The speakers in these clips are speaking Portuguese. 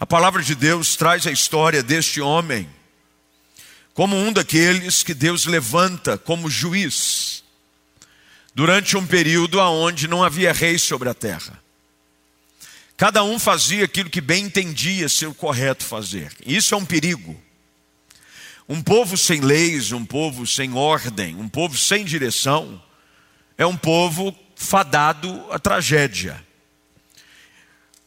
A palavra de Deus traz a história deste homem como um daqueles que Deus levanta como juiz durante um período onde não havia rei sobre a terra. Cada um fazia aquilo que bem entendia ser o correto fazer. Isso é um perigo. Um povo sem leis, um povo sem ordem, um povo sem direção, é um povo fadado à tragédia.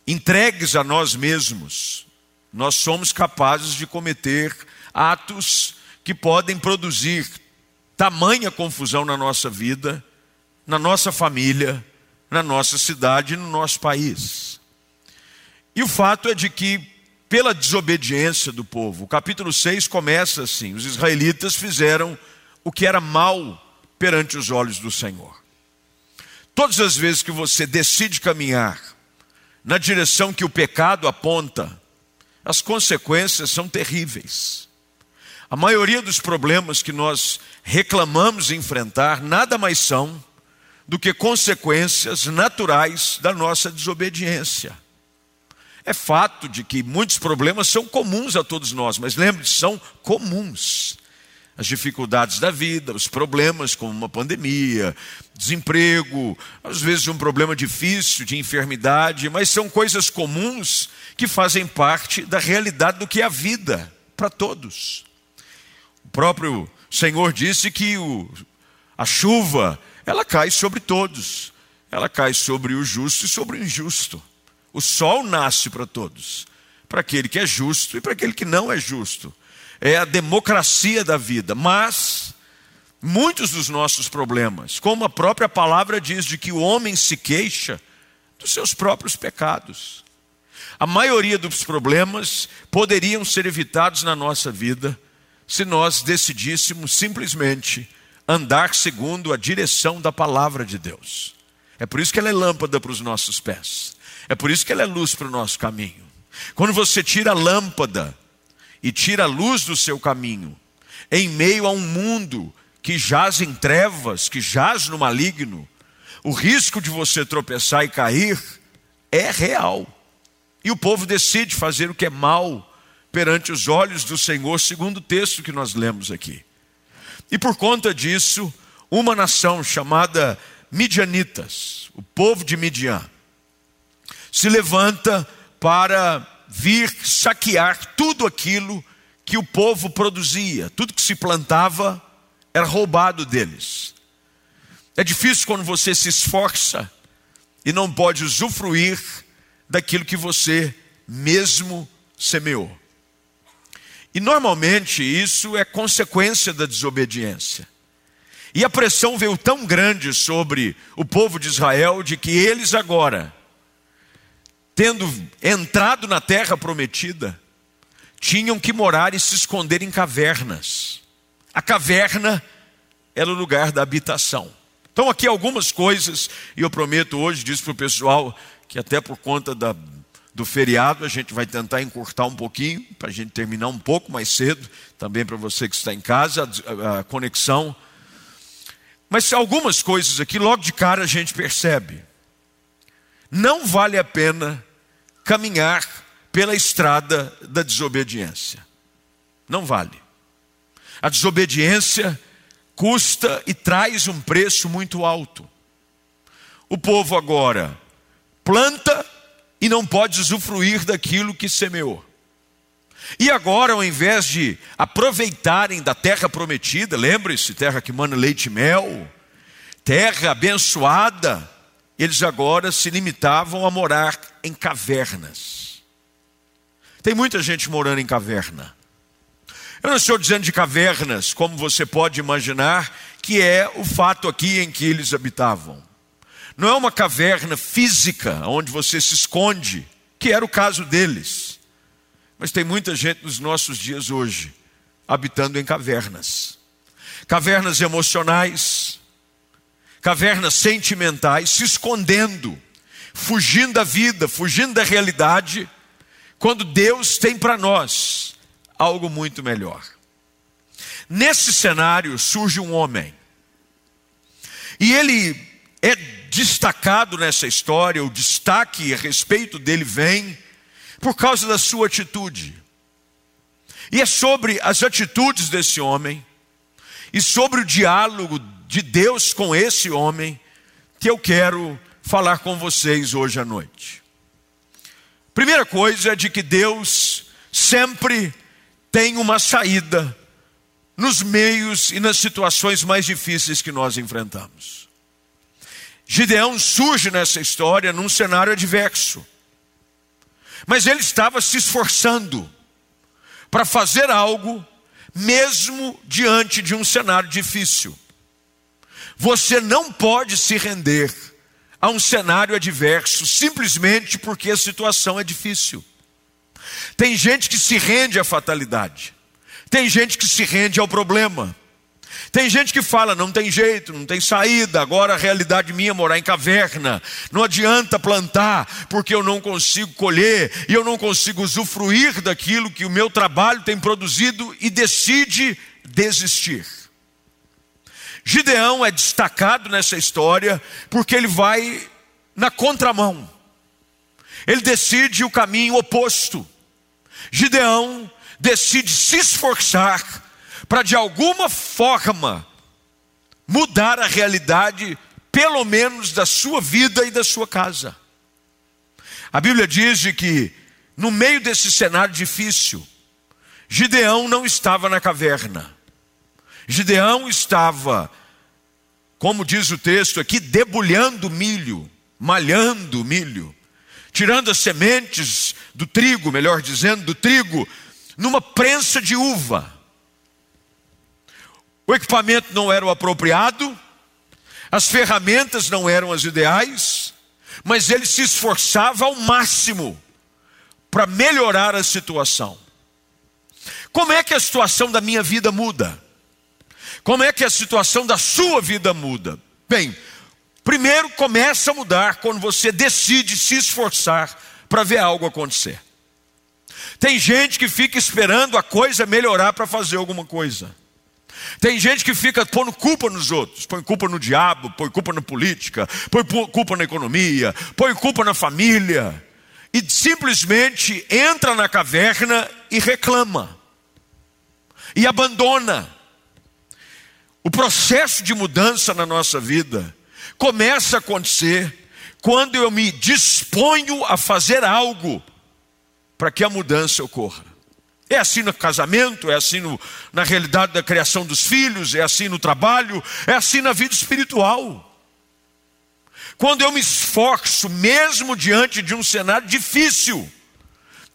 Entregues a nós mesmos, nós somos capazes de cometer atos que podem produzir tamanha confusão na nossa vida, na nossa família, na nossa cidade e no nosso país. E o fato é de que, pela desobediência do povo, o capítulo 6 começa assim: os israelitas fizeram o que era mal perante os olhos do Senhor. Todas as vezes que você decide caminhar na direção que o pecado aponta, as consequências são terríveis. A maioria dos problemas que nós reclamamos enfrentar nada mais são do que consequências naturais da nossa desobediência. É fato de que muitos problemas são comuns a todos nós, mas lembre-se, são comuns. As dificuldades da vida, os problemas como uma pandemia, desemprego, às vezes um problema difícil de enfermidade, mas são coisas comuns que fazem parte da realidade do que é a vida para todos. O próprio Senhor disse que o, a chuva, ela cai sobre todos. Ela cai sobre o justo e sobre o injusto. O sol nasce para todos, para aquele que é justo e para aquele que não é justo. É a democracia da vida, mas muitos dos nossos problemas, como a própria palavra diz, de que o homem se queixa dos seus próprios pecados. A maioria dos problemas poderiam ser evitados na nossa vida se nós decidíssemos simplesmente andar segundo a direção da palavra de Deus. É por isso que ela é lâmpada para os nossos pés é por isso que ela é luz para o nosso caminho. Quando você tira a lâmpada e tira a luz do seu caminho, em meio a um mundo que jaz em trevas, que jaz no maligno, o risco de você tropeçar e cair é real. E o povo decide fazer o que é mal perante os olhos do Senhor, segundo o texto que nós lemos aqui. E por conta disso, uma nação chamada Midianitas, o povo de Midian, se levanta para vir saquear tudo aquilo que o povo produzia, tudo que se plantava era roubado deles. É difícil quando você se esforça e não pode usufruir daquilo que você mesmo semeou. E normalmente isso é consequência da desobediência. E a pressão veio tão grande sobre o povo de Israel de que eles agora tendo entrado na terra prometida, tinham que morar e se esconder em cavernas. A caverna era o lugar da habitação. Então, aqui algumas coisas, e eu prometo hoje, diz para o pessoal, que até por conta da, do feriado a gente vai tentar encurtar um pouquinho, para a gente terminar um pouco mais cedo, também para você que está em casa, a, a conexão. Mas algumas coisas aqui, logo de cara a gente percebe não vale a pena caminhar pela estrada da desobediência. Não vale. A desobediência custa e traz um preço muito alto. O povo agora planta e não pode usufruir daquilo que semeou. E agora, ao invés de aproveitarem da terra prometida, lembre-se, terra que manda leite e mel, terra abençoada, eles agora se limitavam a morar em cavernas. Tem muita gente morando em caverna. Eu não estou dizendo de cavernas, como você pode imaginar, que é o fato aqui em que eles habitavam. Não é uma caverna física onde você se esconde, que era o caso deles. Mas tem muita gente nos nossos dias hoje habitando em cavernas. Cavernas emocionais, cavernas sentimentais, se escondendo, fugindo da vida, fugindo da realidade, quando Deus tem para nós algo muito melhor. Nesse cenário surge um homem, e ele é destacado nessa história, o destaque a respeito dele vem por causa da sua atitude. E é sobre as atitudes desse homem e sobre o diálogo de Deus com esse homem que eu quero falar com vocês hoje à noite. Primeira coisa é de que Deus sempre tem uma saída nos meios e nas situações mais difíceis que nós enfrentamos. Gideão surge nessa história num cenário adverso. Mas ele estava se esforçando para fazer algo, mesmo diante de um cenário difícil. Você não pode se render a um cenário adverso simplesmente porque a situação é difícil. Tem gente que se rende à fatalidade, tem gente que se rende ao problema. Tem gente que fala, não tem jeito, não tem saída, agora a realidade minha é morar em caverna. Não adianta plantar, porque eu não consigo colher e eu não consigo usufruir daquilo que o meu trabalho tem produzido e decide desistir. Gideão é destacado nessa história porque ele vai na contramão. Ele decide o caminho oposto. Gideão decide se esforçar para de alguma forma mudar a realidade, pelo menos da sua vida e da sua casa. A Bíblia diz que, no meio desse cenário difícil, Gideão não estava na caverna. Gideão estava, como diz o texto aqui, debulhando milho, malhando milho, tirando as sementes do trigo, melhor dizendo, do trigo, numa prensa de uva. O equipamento não era o apropriado, as ferramentas não eram as ideais, mas ele se esforçava ao máximo para melhorar a situação. Como é que a situação da minha vida muda? Como é que a situação da sua vida muda? Bem, primeiro começa a mudar quando você decide se esforçar para ver algo acontecer. Tem gente que fica esperando a coisa melhorar para fazer alguma coisa. Tem gente que fica pondo culpa nos outros, põe culpa no diabo, põe culpa na política, põe culpa na economia, põe culpa na família, e simplesmente entra na caverna e reclama, e abandona. O processo de mudança na nossa vida começa a acontecer quando eu me disponho a fazer algo para que a mudança ocorra. É assim no casamento, é assim no, na realidade da criação dos filhos, é assim no trabalho, é assim na vida espiritual. Quando eu me esforço, mesmo diante de um cenário difícil,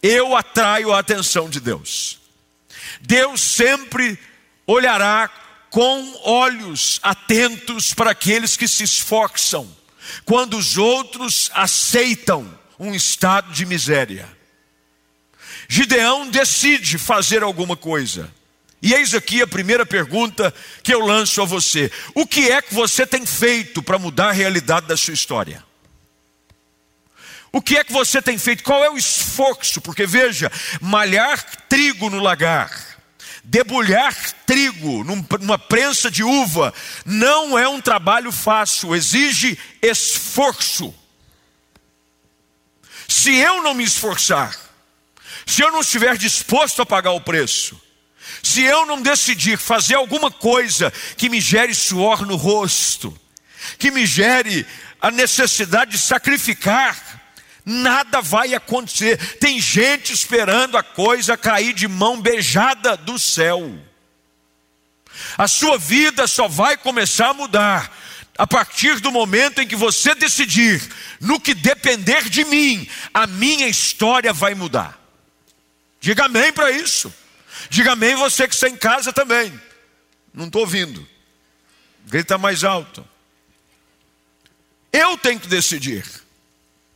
eu atraio a atenção de Deus. Deus sempre olhará com olhos atentos para aqueles que se esforçam, quando os outros aceitam um estado de miséria. Gideão decide fazer alguma coisa. E eis aqui a primeira pergunta que eu lanço a você: O que é que você tem feito para mudar a realidade da sua história? O que é que você tem feito? Qual é o esforço? Porque veja, malhar trigo no lagar, debulhar trigo numa prensa de uva, não é um trabalho fácil, exige esforço. Se eu não me esforçar, se eu não estiver disposto a pagar o preço, se eu não decidir fazer alguma coisa que me gere suor no rosto, que me gere a necessidade de sacrificar, nada vai acontecer. Tem gente esperando a coisa cair de mão beijada do céu. A sua vida só vai começar a mudar a partir do momento em que você decidir, no que depender de mim, a minha história vai mudar. Diga amém para isso. Diga amém você que está em casa também. Não estou ouvindo. Grita mais alto. Eu tenho que decidir.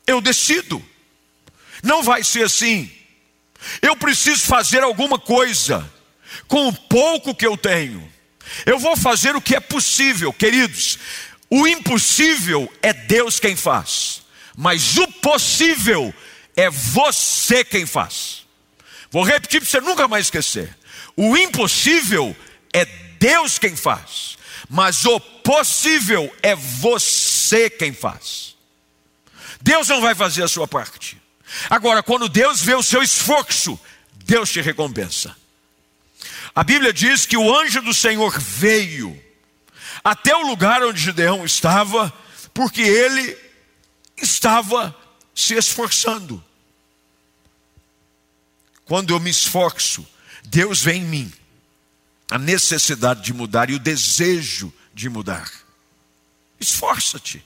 Eu decido. Não vai ser assim. Eu preciso fazer alguma coisa com o pouco que eu tenho. Eu vou fazer o que é possível, queridos. O impossível é Deus quem faz, mas o possível é você quem faz. Vou repetir para você nunca mais esquecer. O impossível é Deus quem faz, mas o possível é você quem faz. Deus não vai fazer a sua parte. Agora, quando Deus vê o seu esforço, Deus te recompensa. A Bíblia diz que o anjo do Senhor veio até o lugar onde Gideão estava, porque ele estava se esforçando. Quando eu me esforço, Deus vê em mim a necessidade de mudar e o desejo de mudar. Esforça-te,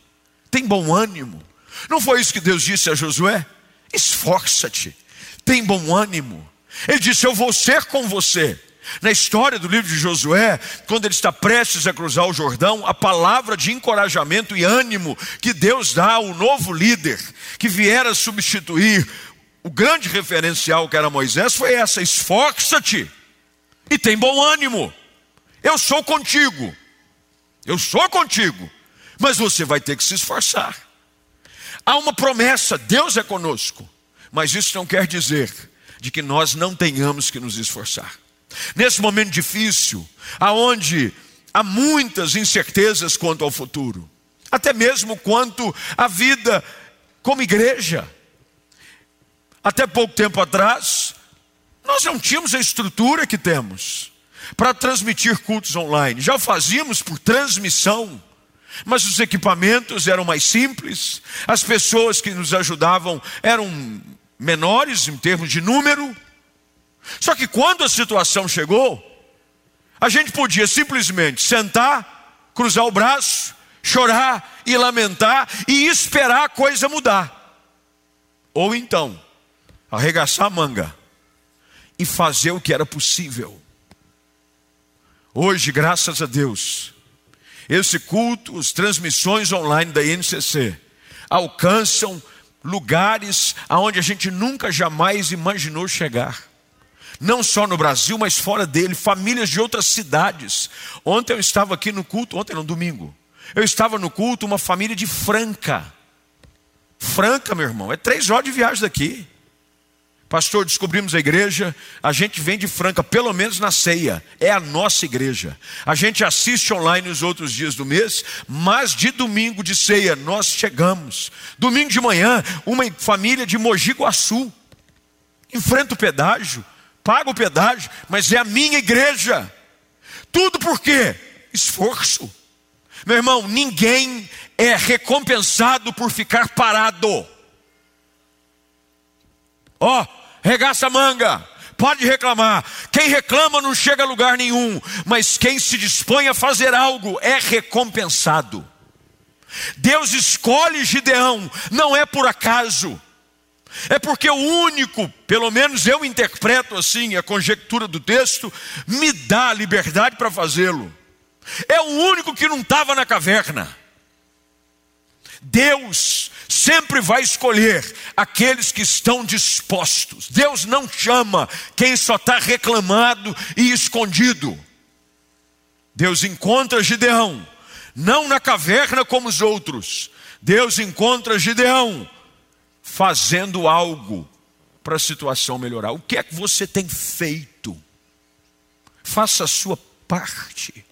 tem bom ânimo. Não foi isso que Deus disse a Josué? Esforça-te, tem bom ânimo. Ele disse: Eu vou ser com você. Na história do livro de Josué, quando ele está prestes a cruzar o Jordão, a palavra de encorajamento e ânimo que Deus dá ao novo líder que viera substituir o grande referencial que era Moisés foi essa: esforça-te e tem bom ânimo. Eu sou contigo. Eu sou contigo. Mas você vai ter que se esforçar. Há uma promessa, Deus é conosco. Mas isso não quer dizer de que nós não tenhamos que nos esforçar. Nesse momento difícil, aonde há muitas incertezas quanto ao futuro, até mesmo quanto à vida como igreja. Até pouco tempo atrás, nós não tínhamos a estrutura que temos para transmitir cultos online. Já fazíamos por transmissão, mas os equipamentos eram mais simples, as pessoas que nos ajudavam eram menores em termos de número. Só que quando a situação chegou, a gente podia simplesmente sentar, cruzar o braço, chorar e lamentar e esperar a coisa mudar. Ou então, arregaçar a manga e fazer o que era possível. Hoje, graças a Deus, esse culto, as transmissões online da INCC alcançam lugares aonde a gente nunca jamais imaginou chegar. Não só no Brasil, mas fora dele, famílias de outras cidades. Ontem eu estava aqui no culto, ontem no domingo. Eu estava no culto, uma família de Franca. Franca, meu irmão, é três horas de viagem daqui. Pastor, descobrimos a igreja, a gente vem de Franca, pelo menos na ceia, é a nossa igreja. A gente assiste online nos outros dias do mês, mas de domingo de ceia nós chegamos. Domingo de manhã, uma família de Mogi Guaçu, enfrenta o pedágio, paga o pedágio, mas é a minha igreja. Tudo por quê? Esforço. Meu irmão, ninguém é recompensado por ficar parado. Ó, oh, regaça a manga, pode reclamar. Quem reclama não chega a lugar nenhum, mas quem se dispõe a fazer algo é recompensado. Deus escolhe Gideão, não é por acaso. É porque o único, pelo menos eu interpreto assim a conjectura do texto, me dá a liberdade para fazê-lo. É o único que não estava na caverna. Deus sempre vai escolher aqueles que estão dispostos. Deus não chama quem só está reclamado e escondido. Deus encontra Gideão, não na caverna como os outros. Deus encontra Gideão fazendo algo para a situação melhorar. O que é que você tem feito? Faça a sua parte.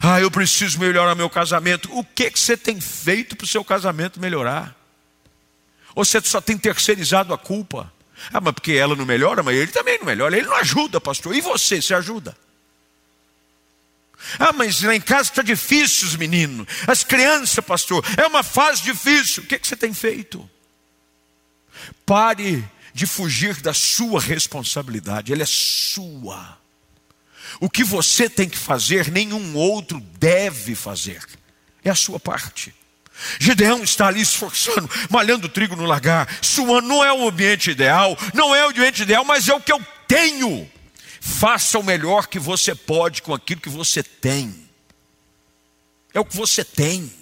Ah, eu preciso melhorar meu casamento. O que, que você tem feito para o seu casamento melhorar? Ou você só tem terceirizado a culpa? Ah, mas porque ela não melhora, mas ele também não melhora. Ele não ajuda, pastor. E você, se ajuda? Ah, mas lá em casa está difícil, os meninos. As crianças, pastor, é uma fase difícil. O que, que você tem feito? Pare de fugir da sua responsabilidade, ela é sua. O que você tem que fazer, nenhum outro deve fazer. É a sua parte. Gideão está ali esforçando, malhando trigo no lagar, suando. Não é o ambiente ideal, não é o ambiente ideal, mas é o que eu tenho. Faça o melhor que você pode com aquilo que você tem. É o que você tem.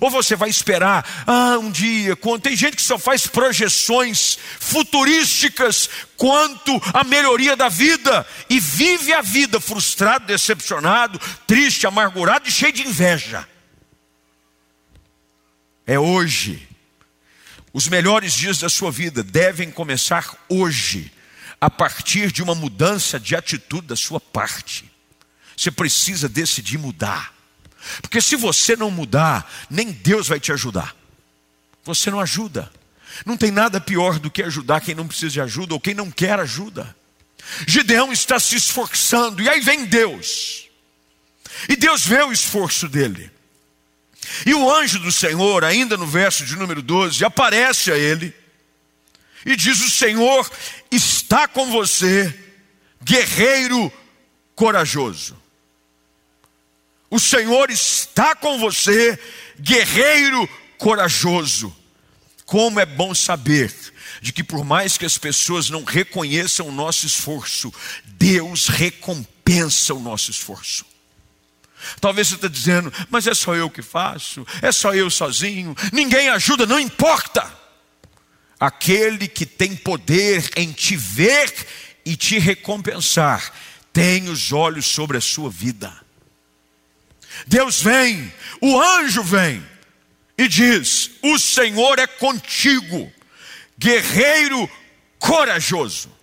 Ou você vai esperar, ah, um dia, quando tem gente que só faz projeções futurísticas quanto à melhoria da vida e vive a vida frustrado, decepcionado, triste, amargurado e cheio de inveja. É hoje. Os melhores dias da sua vida devem começar hoje a partir de uma mudança de atitude da sua parte. Você precisa decidir mudar. Porque se você não mudar, nem Deus vai te ajudar. Você não ajuda. Não tem nada pior do que ajudar quem não precisa de ajuda ou quem não quer ajuda. Gideão está se esforçando, e aí vem Deus. E Deus vê o esforço dele. E o anjo do Senhor, ainda no verso de número 12, aparece a ele e diz: O Senhor está com você, guerreiro corajoso. O Senhor está com você, guerreiro corajoso. Como é bom saber de que, por mais que as pessoas não reconheçam o nosso esforço, Deus recompensa o nosso esforço. Talvez você está dizendo, mas é só eu que faço, é só eu sozinho, ninguém ajuda, não importa. Aquele que tem poder em te ver e te recompensar, tem os olhos sobre a sua vida. Deus vem, o anjo vem e diz: O Senhor é contigo, guerreiro corajoso.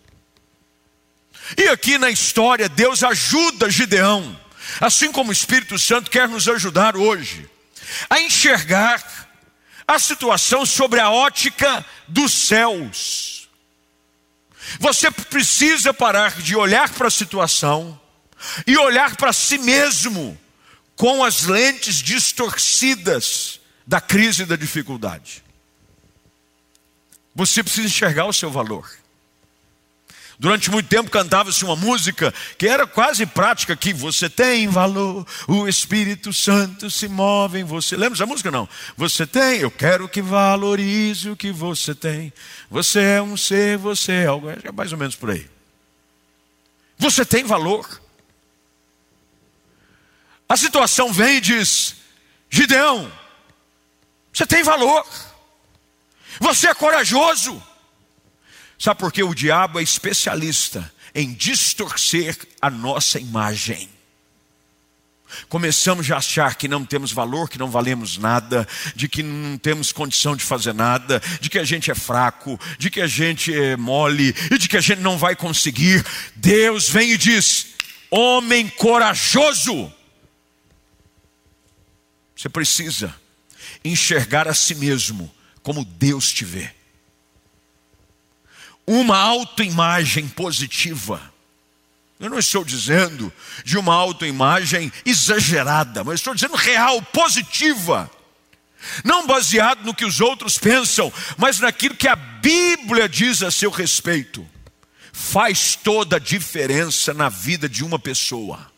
E aqui na história, Deus ajuda Gideão assim como o Espírito Santo quer nos ajudar hoje a enxergar a situação sobre a ótica dos céus. Você precisa parar de olhar para a situação e olhar para si mesmo com as lentes distorcidas da crise e da dificuldade. Você precisa enxergar o seu valor. Durante muito tempo cantava-se uma música que era quase prática que você tem valor, o Espírito Santo se move em você. Lembra essa música não? Você tem, eu quero que valorize o que você tem. Você é um ser, você é algo, é mais ou menos por aí. Você tem valor. A situação vem e diz: Gideão, você tem valor. Você é corajoso. Sabe por que o diabo é especialista em distorcer a nossa imagem? Começamos a achar que não temos valor, que não valemos nada, de que não temos condição de fazer nada, de que a gente é fraco, de que a gente é mole e de que a gente não vai conseguir. Deus vem e diz: homem corajoso, você precisa enxergar a si mesmo como Deus te vê uma autoimagem positiva. Eu não estou dizendo de uma autoimagem exagerada, mas estou dizendo real, positiva. Não baseado no que os outros pensam, mas naquilo que a Bíblia diz a seu respeito. Faz toda a diferença na vida de uma pessoa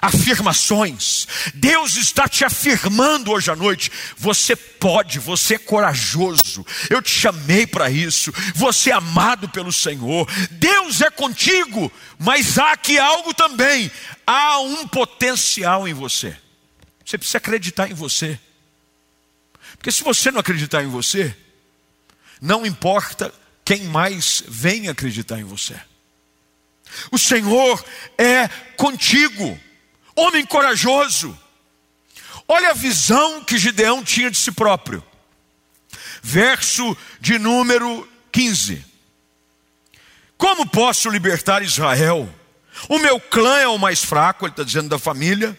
afirmações. Deus está te afirmando hoje à noite. Você pode, você é corajoso. Eu te chamei para isso. Você é amado pelo Senhor. Deus é contigo, mas há aqui algo também. Há um potencial em você. Você precisa acreditar em você. Porque se você não acreditar em você, não importa quem mais vem acreditar em você. O Senhor é contigo homem corajoso. Olha a visão que Gideão tinha de si próprio. Verso de número 15. Como posso libertar Israel? O meu clã é o mais fraco, ele está dizendo da família.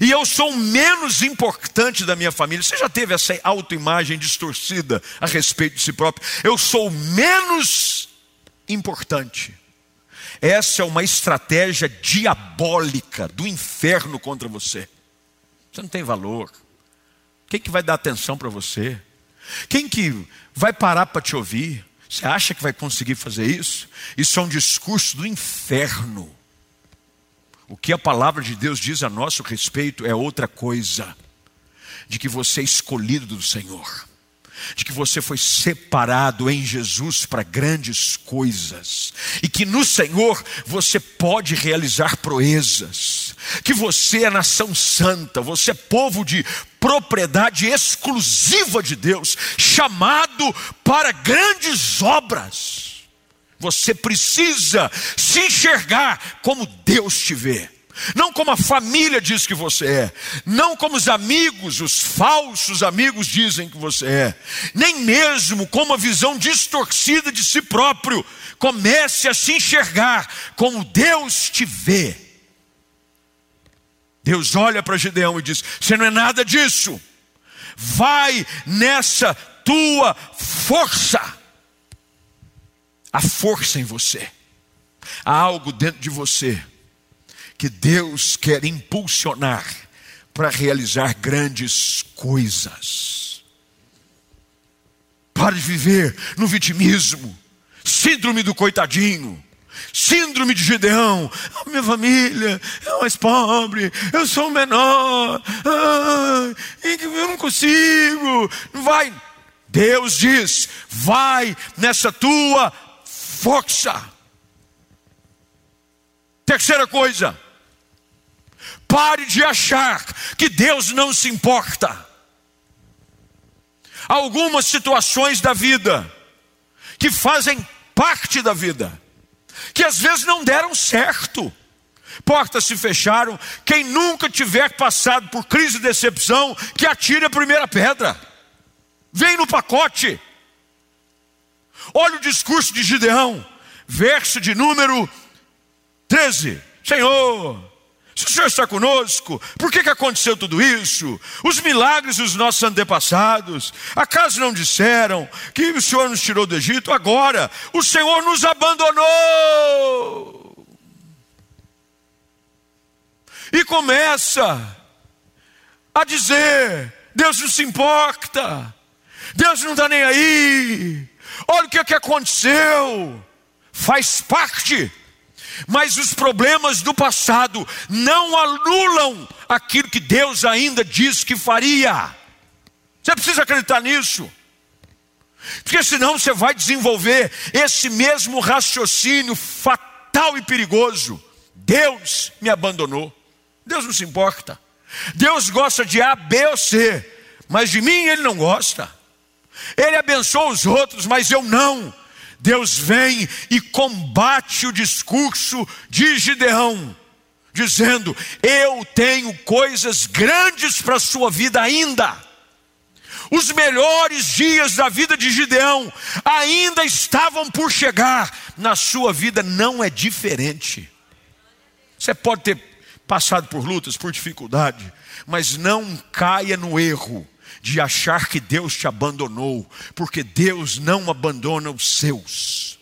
E eu sou o menos importante da minha família. Você já teve essa autoimagem distorcida a respeito de si próprio? Eu sou o menos importante. Essa é uma estratégia diabólica do inferno contra você. Você não tem valor. Quem que vai dar atenção para você? Quem que vai parar para te ouvir? Você acha que vai conseguir fazer isso? Isso é um discurso do inferno. O que a palavra de Deus diz a nosso respeito é outra coisa: de que você é escolhido do Senhor de que você foi separado em Jesus para grandes coisas, e que no Senhor você pode realizar proezas, que você é nação santa, você é povo de propriedade exclusiva de Deus, chamado para grandes obras. Você precisa se enxergar como Deus te vê não como a família diz que você é, não como os amigos, os falsos amigos dizem que você é, nem mesmo como a visão distorcida de si próprio. Comece a se enxergar como Deus te vê. Deus olha para Gideão e diz: Você não é nada disso. Vai nessa tua força. Há força em você, há algo dentro de você que Deus quer impulsionar para realizar grandes coisas. Pare de viver no vitimismo, síndrome do coitadinho, síndrome de Gideão. A minha família é mais pobre, eu sou o menor, ah, eu não consigo. Vai. Deus diz: vai nessa tua força. Terceira coisa, pare de achar que Deus não se importa. Algumas situações da vida que fazem parte da vida, que às vezes não deram certo. Portas se fecharam. Quem nunca tiver passado por crise de decepção, que atire a primeira pedra. Vem no pacote. Olha o discurso de Gideão, verso de número 13. Senhor, se o Senhor está conosco, por que, que aconteceu tudo isso? Os milagres dos nossos antepassados, acaso não disseram que o Senhor nos tirou do Egito? Agora, o Senhor nos abandonou. E começa a dizer: Deus não se importa, Deus não está nem aí, olha o que, que aconteceu, faz parte mas os problemas do passado não anulam aquilo que Deus ainda diz que faria. Você precisa acreditar nisso. Porque senão você vai desenvolver esse mesmo raciocínio fatal e perigoso. Deus me abandonou. Deus não se importa. Deus gosta de A, B ou C, mas de mim ele não gosta. Ele abençoa os outros, mas eu não. Deus vem e combate o discurso de Gideão, dizendo: Eu tenho coisas grandes para a sua vida ainda. Os melhores dias da vida de Gideão ainda estavam por chegar, na sua vida não é diferente. Você pode ter passado por lutas, por dificuldade, mas não caia no erro de achar que Deus te abandonou, porque Deus não abandona os seus.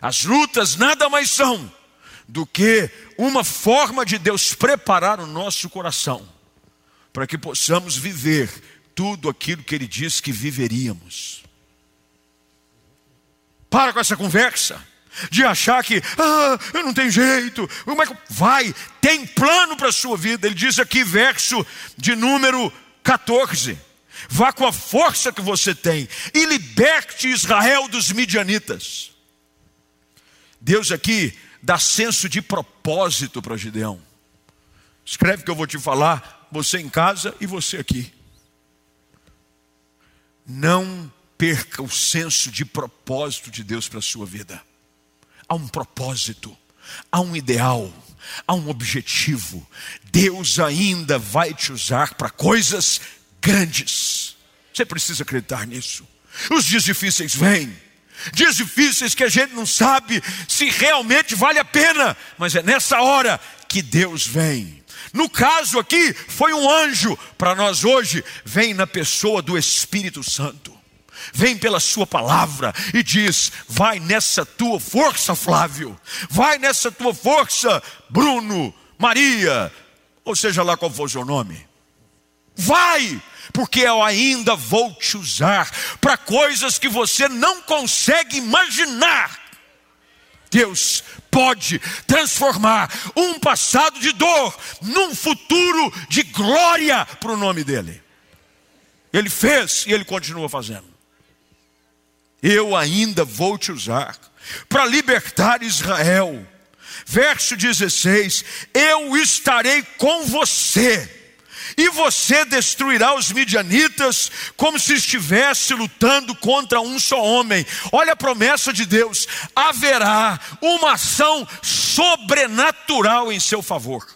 As lutas nada mais são do que uma forma de Deus preparar o nosso coração para que possamos viver tudo aquilo que Ele disse que viveríamos. Para com essa conversa de achar que, ah, eu não tenho jeito, como é que vai? Tem plano para a sua vida. Ele diz aqui, verso de número 14. Vá com a força que você tem e liberte Israel dos midianitas. Deus aqui dá senso de propósito para Gideão. Escreve que eu vou te falar, você em casa e você aqui. Não perca o senso de propósito de Deus para a sua vida. Há um propósito, há um ideal há um objetivo. Deus ainda vai te usar para coisas grandes. Você precisa acreditar nisso. Os dias difíceis vêm. Dias difíceis que a gente não sabe se realmente vale a pena, mas é nessa hora que Deus vem. No caso aqui, foi um anjo, para nós hoje, vem na pessoa do Espírito Santo vem pela Sua palavra e diz: vai nessa tua força, Flávio, vai nessa tua força, Bruno, Maria, ou seja lá qual for o seu nome. Vai, porque eu ainda vou te usar para coisas que você não consegue imaginar. Deus pode transformar um passado de dor num futuro de glória para o nome dEle. Ele fez e Ele continua fazendo eu ainda vou te usar para libertar Israel. Verso 16: Eu estarei com você, e você destruirá os midianitas como se estivesse lutando contra um só homem. Olha a promessa de Deus: haverá uma ação sobrenatural em seu favor.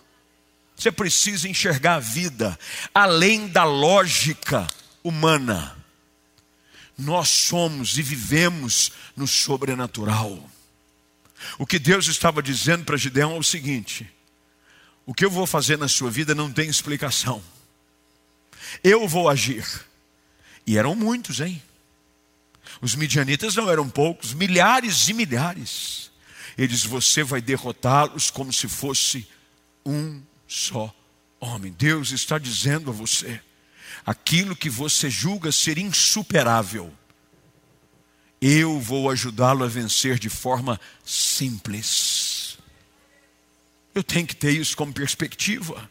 Você precisa enxergar a vida além da lógica humana nós somos e vivemos no sobrenatural. O que Deus estava dizendo para Gideão é o seguinte: o que eu vou fazer na sua vida não tem explicação. Eu vou agir, E eram muitos, hein? Os midianitas não eram poucos, milhares e milhares. Ele diz: Você vai derrotá-los como se fosse um só homem. Deus está dizendo a você: aquilo que você julga ser insuperável, eu vou ajudá-lo a vencer de forma simples. Eu tenho que ter isso como perspectiva.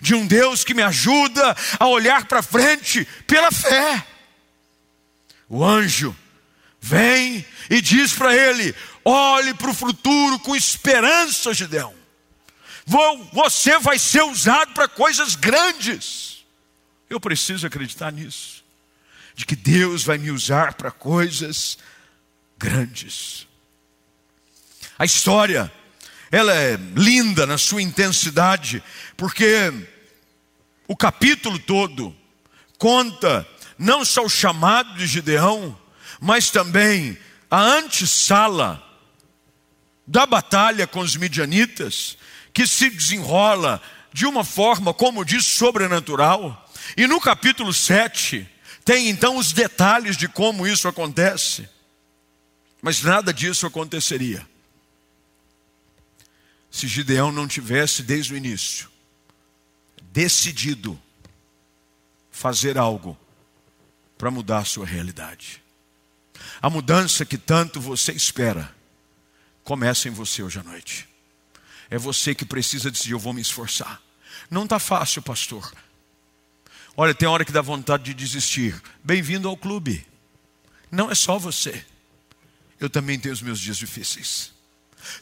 De um Deus que me ajuda a olhar para frente pela fé. O anjo vem e diz para ele: olhe para o futuro com esperança, Gideão. Você vai ser usado para coisas grandes. Eu preciso acreditar nisso. De que Deus vai me usar para coisas grandes. A história, ela é linda na sua intensidade, porque o capítulo todo conta não só o chamado de Gideão, mas também a antessala da batalha com os midianitas, que se desenrola de uma forma, como diz, sobrenatural. E no capítulo 7, tem então os detalhes de como isso acontece. Mas nada disso aconteceria se Gideão não tivesse, desde o início, decidido fazer algo para mudar a sua realidade. A mudança que tanto você espera começa em você hoje à noite. É você que precisa decidir: eu vou me esforçar. Não está fácil, pastor. Olha, tem hora que dá vontade de desistir. Bem-vindo ao clube. Não é só você. Eu também tenho os meus dias difíceis.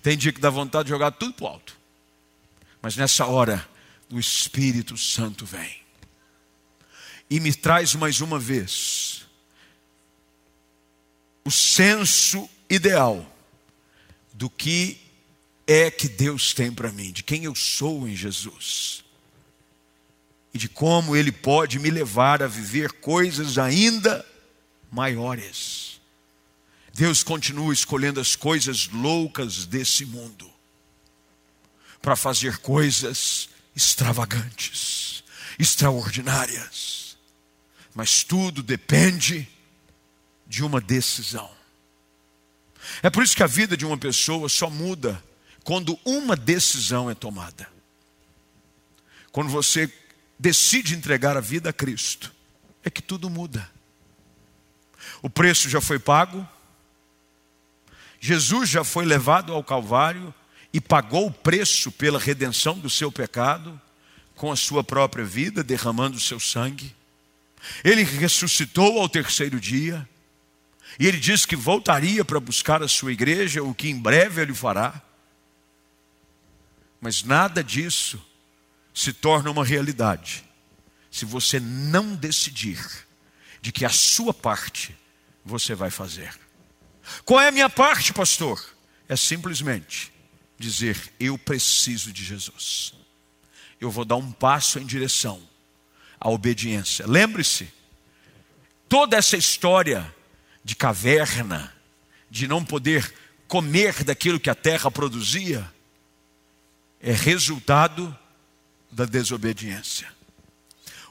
Tem dia que dá vontade de jogar tudo para o alto. Mas nessa hora, o Espírito Santo vem e me traz mais uma vez o senso ideal do que é que Deus tem para mim, de quem eu sou em Jesus e de como Ele pode me levar a viver coisas ainda maiores. Deus continua escolhendo as coisas loucas desse mundo para fazer coisas extravagantes, extraordinárias. Mas tudo depende de uma decisão. É por isso que a vida de uma pessoa só muda quando uma decisão é tomada. Quando você decide entregar a vida a Cristo, é que tudo muda. O preço já foi pago, Jesus já foi levado ao Calvário e pagou o preço pela redenção do seu pecado com a sua própria vida, derramando o seu sangue. Ele ressuscitou ao terceiro dia e ele disse que voltaria para buscar a sua igreja, o que em breve ele fará. Mas nada disso se torna uma realidade se você não decidir de que a sua parte você vai fazer. Qual é a minha parte, pastor? É simplesmente dizer: eu preciso de Jesus. Eu vou dar um passo em direção à obediência. Lembre-se, toda essa história de caverna, de não poder comer daquilo que a terra produzia, é resultado da desobediência.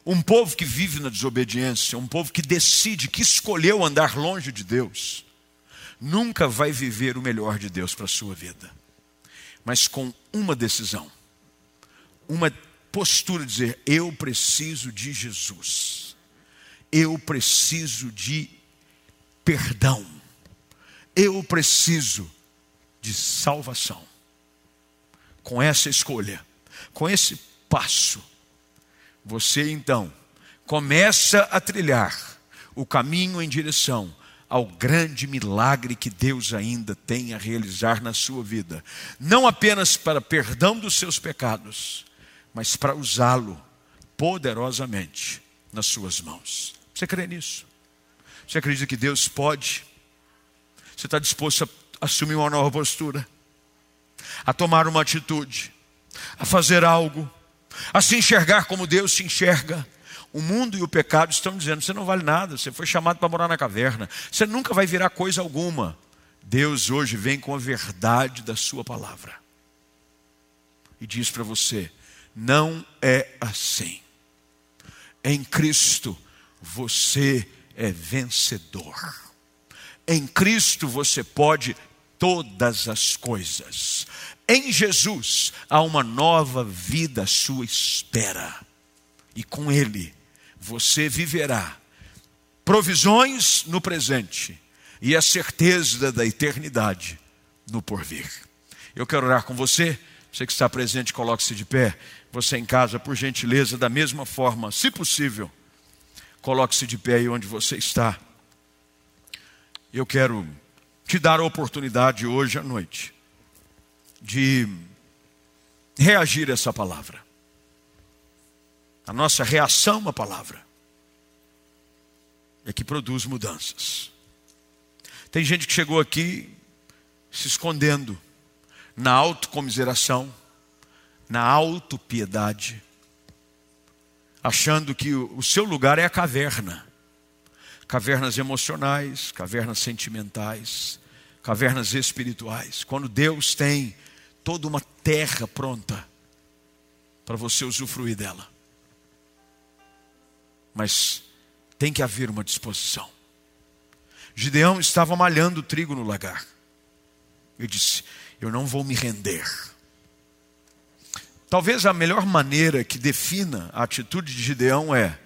Um povo que vive na desobediência, um povo que decide, que escolheu andar longe de Deus, nunca vai viver o melhor de Deus para a sua vida. Mas com uma decisão, uma postura de dizer: eu preciso de Jesus, eu preciso de perdão, eu preciso de salvação. Com essa escolha, com esse passo, você então começa a trilhar o caminho em direção ao grande milagre que Deus ainda tem a realizar na sua vida, não apenas para perdão dos seus pecados, mas para usá-lo poderosamente nas suas mãos. Você crê nisso? Você acredita que Deus pode? Você está disposto a assumir uma nova postura? A tomar uma atitude? A fazer algo? A se enxergar como Deus se enxerga? O mundo e o pecado estão dizendo: você não vale nada, você foi chamado para morar na caverna, você nunca vai virar coisa alguma. Deus hoje vem com a verdade da Sua palavra e diz para você: não é assim. Em Cristo você é vencedor. Em Cristo você pode todas as coisas. Em Jesus há uma nova vida à sua espera. E com Ele você viverá provisões no presente e a certeza da eternidade no porvir. Eu quero orar com você. Você que está presente, coloque-se de pé. Você em casa, por gentileza, da mesma forma, se possível, coloque-se de pé aí onde você está. Eu quero te dar a oportunidade hoje à noite de reagir a essa palavra. A nossa reação à palavra é que produz mudanças. Tem gente que chegou aqui se escondendo na autocomiseração, na autopiedade, achando que o seu lugar é a caverna. Cavernas emocionais, cavernas sentimentais, cavernas espirituais. Quando Deus tem toda uma terra pronta para você usufruir dela. Mas tem que haver uma disposição. Gideão estava malhando trigo no lagar. Eu disse: Eu não vou me render. Talvez a melhor maneira que defina a atitude de Gideão é: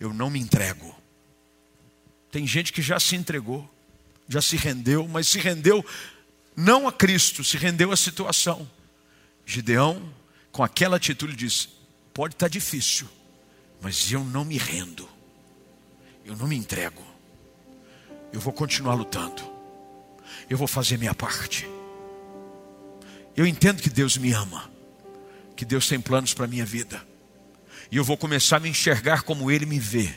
Eu não me entrego. Tem gente que já se entregou, já se rendeu, mas se rendeu não a Cristo, se rendeu à situação. Gideão, com aquela atitude, disse: Pode estar difícil, mas eu não me rendo, eu não me entrego. Eu vou continuar lutando. Eu vou fazer minha parte. Eu entendo que Deus me ama, que Deus tem planos para a minha vida. E eu vou começar a me enxergar como Ele me vê.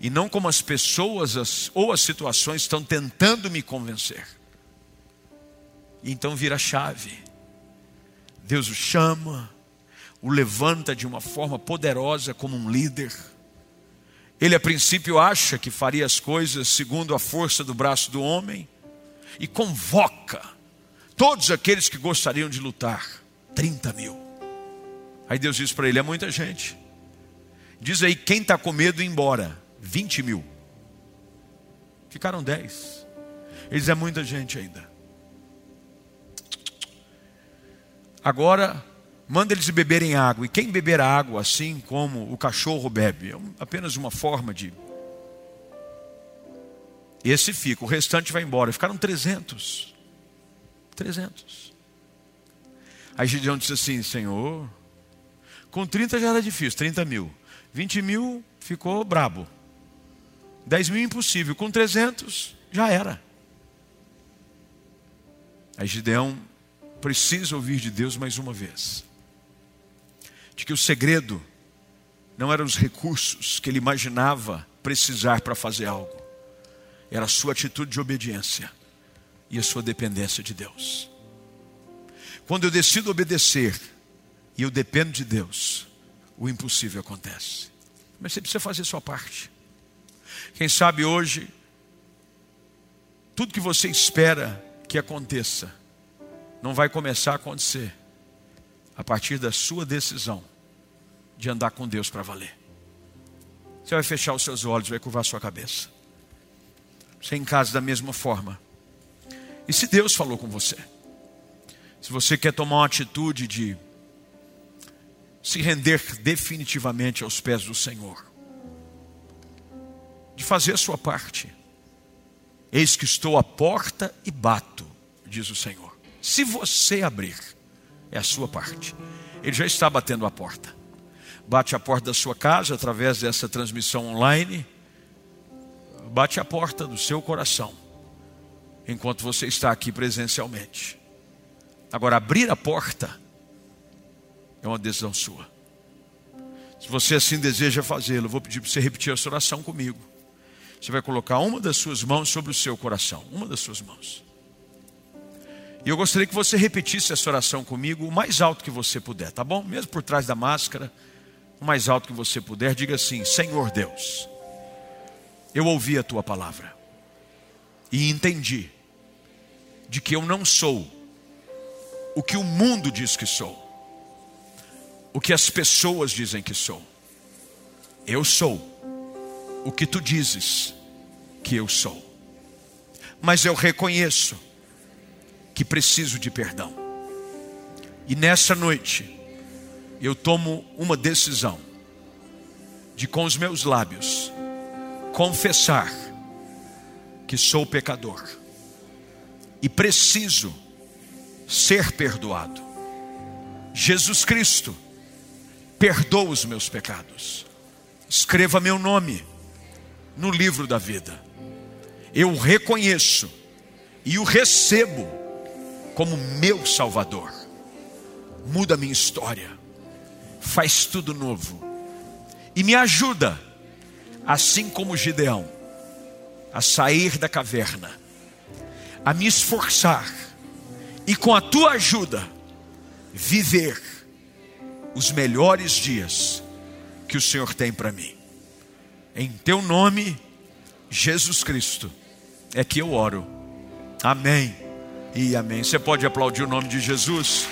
E não como as pessoas as, ou as situações estão tentando me convencer. E então vira a chave. Deus o chama, o levanta de uma forma poderosa como um líder ele a princípio acha que faria as coisas segundo a força do braço do homem e convoca todos aqueles que gostariam de lutar 30 mil. Aí Deus diz para ele: é muita gente. Diz aí quem está com medo ir embora: 20 mil. Ficaram 10. Eles é muita gente ainda. Agora manda eles beberem água. E quem beber água, assim como o cachorro bebe, é apenas uma forma de. Esse fica, o restante vai embora. Ficaram 300. 300. Aí Gideão disse assim: Senhor, com 30 já era difícil, 30 mil. 20 mil ficou brabo. 10 mil impossível. Com 300 já era. Aí Gideão precisa ouvir de Deus mais uma vez de que o segredo não eram os recursos que ele imaginava precisar para fazer algo, era a sua atitude de obediência e a sua dependência de Deus. Quando eu decido obedecer e eu dependo de Deus, o impossível acontece. Mas você precisa fazer sua parte. Quem sabe hoje, tudo que você espera que aconteça, não vai começar a acontecer a partir da sua decisão de andar com Deus para valer. Você vai fechar os seus olhos, vai curvar sua cabeça. Você em casa da mesma forma. E se Deus falou com você? Se você quer tomar uma atitude de se render definitivamente aos pés do Senhor, de fazer a sua parte. Eis que estou à porta e bato, diz o Senhor. Se você abrir, é a sua parte. Ele já está batendo a porta. Bate a porta da sua casa através dessa transmissão online. Bate a porta do seu coração. Enquanto você está aqui presencialmente. Agora, abrir a porta é uma decisão sua. Se você assim deseja fazê-lo, vou pedir para você repetir essa oração comigo. Você vai colocar uma das suas mãos sobre o seu coração. Uma das suas mãos. E eu gostaria que você repetisse essa oração comigo o mais alto que você puder, tá bom? Mesmo por trás da máscara, o mais alto que você puder, diga assim: Senhor Deus, eu ouvi a tua palavra e entendi de que eu não sou o que o mundo diz que sou, o que as pessoas dizem que sou. Eu sou o que tu dizes que eu sou. Mas eu reconheço que preciso de perdão. E nessa noite, eu tomo uma decisão de com os meus lábios confessar que sou pecador e preciso ser perdoado. Jesus Cristo perdoa os meus pecados. Escreva meu nome no livro da vida. Eu reconheço e o recebo como meu Salvador. Muda minha história, faz tudo novo e me ajuda, assim como Gideão, a sair da caverna, a me esforçar e com a tua ajuda viver os melhores dias que o Senhor tem para mim. Em teu nome, Jesus Cristo, é que eu oro. Amém e amém. Você pode aplaudir o nome de Jesus?